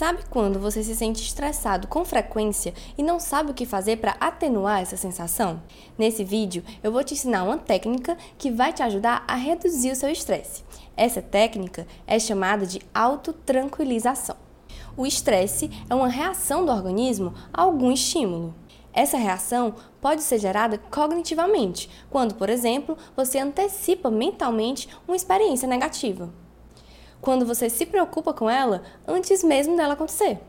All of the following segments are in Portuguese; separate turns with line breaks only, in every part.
Sabe quando você se sente estressado com frequência e não sabe o que fazer para atenuar essa sensação? Nesse vídeo, eu vou te ensinar uma técnica que vai te ajudar a reduzir o seu estresse. Essa técnica é chamada de autotranquilização. O estresse é uma reação do organismo a algum estímulo. Essa reação pode ser gerada cognitivamente, quando, por exemplo, você antecipa mentalmente uma experiência negativa. Quando você se preocupa com ela antes mesmo dela acontecer.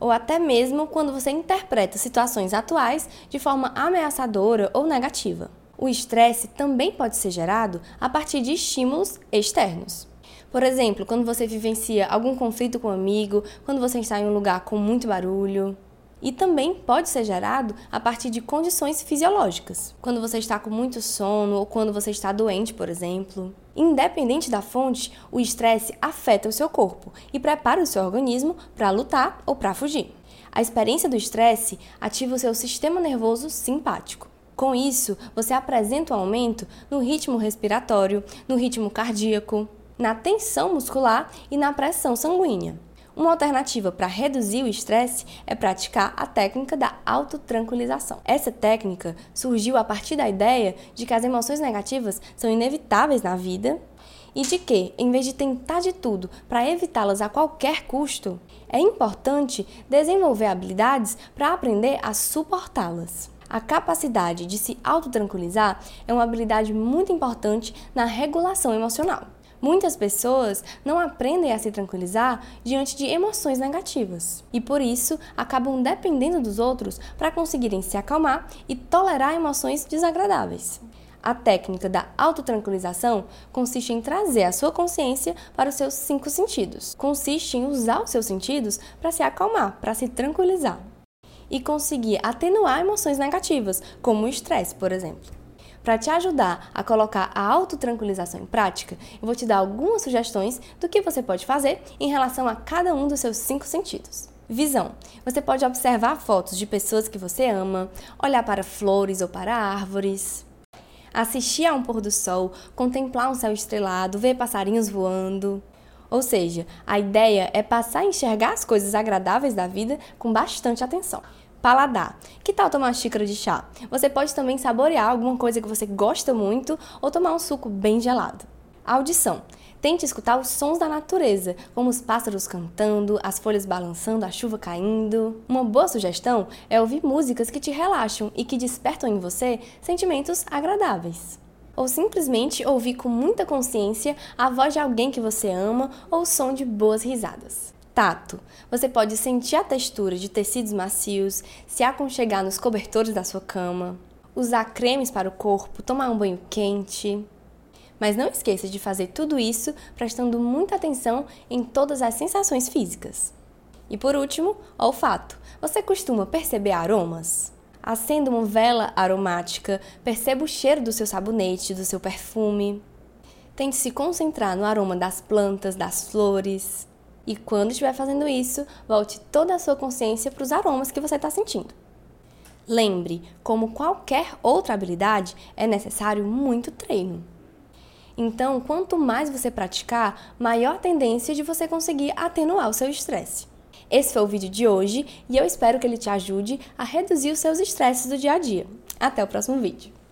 Ou até mesmo quando você interpreta situações atuais de forma ameaçadora ou negativa. O estresse também pode ser gerado a partir de estímulos externos. Por exemplo, quando você vivencia algum conflito com um amigo, quando você está em um lugar com muito barulho, e também pode ser gerado a partir de condições fisiológicas, quando você está com muito sono ou quando você está doente, por exemplo. Independente da fonte, o estresse afeta o seu corpo e prepara o seu organismo para lutar ou para fugir. A experiência do estresse ativa o seu sistema nervoso simpático. Com isso, você apresenta um aumento no ritmo respiratório, no ritmo cardíaco, na tensão muscular e na pressão sanguínea. Uma alternativa para reduzir o estresse é praticar a técnica da autotranquilização. Essa técnica surgiu a partir da ideia de que as emoções negativas são inevitáveis na vida e de que, em vez de tentar de tudo para evitá-las a qualquer custo, é importante desenvolver habilidades para aprender a suportá-las. A capacidade de se autotranquilizar é uma habilidade muito importante na regulação emocional. Muitas pessoas não aprendem a se tranquilizar diante de emoções negativas e por isso acabam dependendo dos outros para conseguirem se acalmar e tolerar emoções desagradáveis. A técnica da autotranquilização consiste em trazer a sua consciência para os seus cinco sentidos. Consiste em usar os seus sentidos para se acalmar, para se tranquilizar e conseguir atenuar emoções negativas, como o estresse, por exemplo. Para te ajudar a colocar a autotranquilização em prática, eu vou te dar algumas sugestões do que você pode fazer em relação a cada um dos seus cinco sentidos. Visão. Você pode observar fotos de pessoas que você ama, olhar para flores ou para árvores, assistir a um pôr do sol, contemplar um céu estrelado, ver passarinhos voando. Ou seja, a ideia é passar a enxergar as coisas agradáveis da vida com bastante atenção. Paladar. Que tal tomar uma xícara de chá? Você pode também saborear alguma coisa que você gosta muito ou tomar um suco bem gelado. Audição. Tente escutar os sons da natureza, como os pássaros cantando, as folhas balançando, a chuva caindo. Uma boa sugestão é ouvir músicas que te relaxam e que despertam em você sentimentos agradáveis. Ou simplesmente ouvir com muita consciência a voz de alguém que você ama ou o som de boas risadas. Tato. Você pode sentir a textura de tecidos macios, se aconchegar nos cobertores da sua cama, usar cremes para o corpo, tomar um banho quente. Mas não esqueça de fazer tudo isso prestando muita atenção em todas as sensações físicas. E por último, olfato. Você costuma perceber aromas? Acenda uma vela aromática, perceba o cheiro do seu sabonete, do seu perfume. Tente se concentrar no aroma das plantas, das flores. E quando estiver fazendo isso, volte toda a sua consciência para os aromas que você está sentindo. Lembre, como qualquer outra habilidade, é necessário muito treino. Então, quanto mais você praticar, maior a tendência de você conseguir atenuar o seu estresse. Esse foi o vídeo de hoje e eu espero que ele te ajude a reduzir os seus estresses do dia a dia. Até o próximo vídeo.